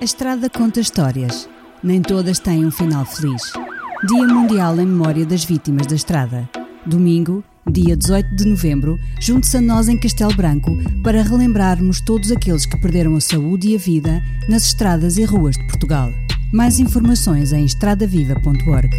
A estrada conta histórias. Nem todas têm um final feliz. Dia Mundial em Memória das Vítimas da Estrada. Domingo, dia 18 de novembro, junte-se a nós em Castelo Branco para relembrarmos todos aqueles que perderam a saúde e a vida nas estradas e ruas de Portugal. Mais informações em estradaviva.org.